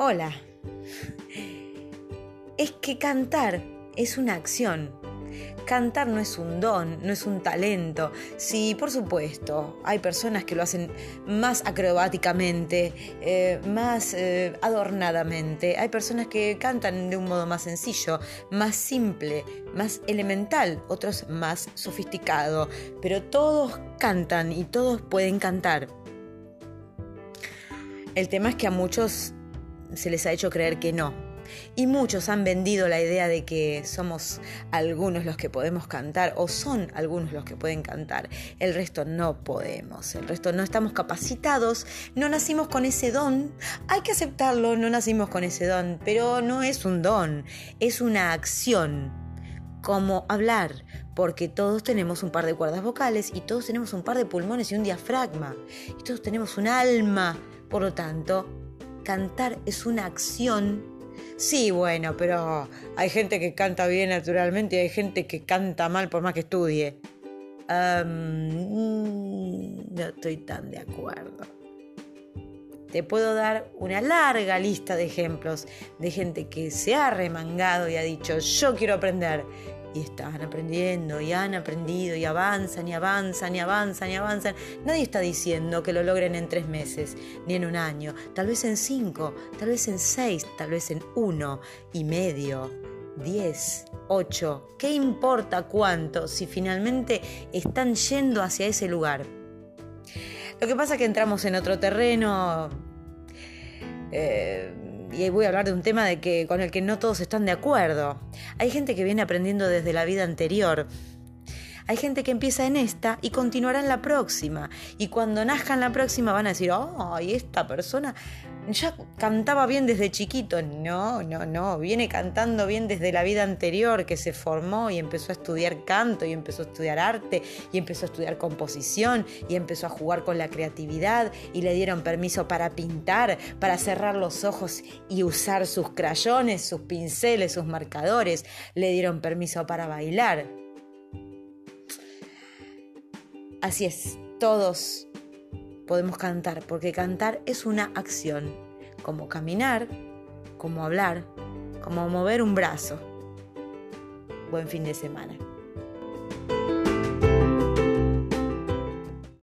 Hola. Es que cantar es una acción. Cantar no es un don, no es un talento. Sí, por supuesto, hay personas que lo hacen más acrobáticamente, eh, más eh, adornadamente. Hay personas que cantan de un modo más sencillo, más simple, más elemental, otros más sofisticado. Pero todos cantan y todos pueden cantar. El tema es que a muchos se les ha hecho creer que no. Y muchos han vendido la idea de que somos algunos los que podemos cantar o son algunos los que pueden cantar. El resto no podemos, el resto no estamos capacitados, no nacimos con ese don. Hay que aceptarlo, no nacimos con ese don, pero no es un don, es una acción como hablar, porque todos tenemos un par de cuerdas vocales y todos tenemos un par de pulmones y un diafragma, y todos tenemos un alma, por lo tanto, cantar es una acción. Sí, bueno, pero hay gente que canta bien naturalmente y hay gente que canta mal por más que estudie. No estoy tan de acuerdo. Te puedo dar una larga lista de ejemplos de gente que se ha remangado y ha dicho, yo quiero aprender y están aprendiendo y han aprendido y avanzan y avanzan y avanzan y avanzan. Nadie está diciendo que lo logren en tres meses, ni en un año, tal vez en cinco, tal vez en seis, tal vez en uno y medio, diez, ocho. ¿Qué importa cuánto si finalmente están yendo hacia ese lugar? Lo que pasa es que entramos en otro terreno. Eh, y voy a hablar de un tema de que, con el que no todos están de acuerdo. Hay gente que viene aprendiendo desde la vida anterior. Hay gente que empieza en esta y continuará en la próxima. Y cuando nazca en la próxima van a decir, ay, esta persona ya cantaba bien desde chiquito. No, no, no. Viene cantando bien desde la vida anterior, que se formó y empezó a estudiar canto y empezó a estudiar arte y empezó a estudiar composición y empezó a jugar con la creatividad y le dieron permiso para pintar, para cerrar los ojos y usar sus crayones, sus pinceles, sus marcadores. Le dieron permiso para bailar. Así es, todos podemos cantar, porque cantar es una acción, como caminar, como hablar, como mover un brazo. Buen fin de semana.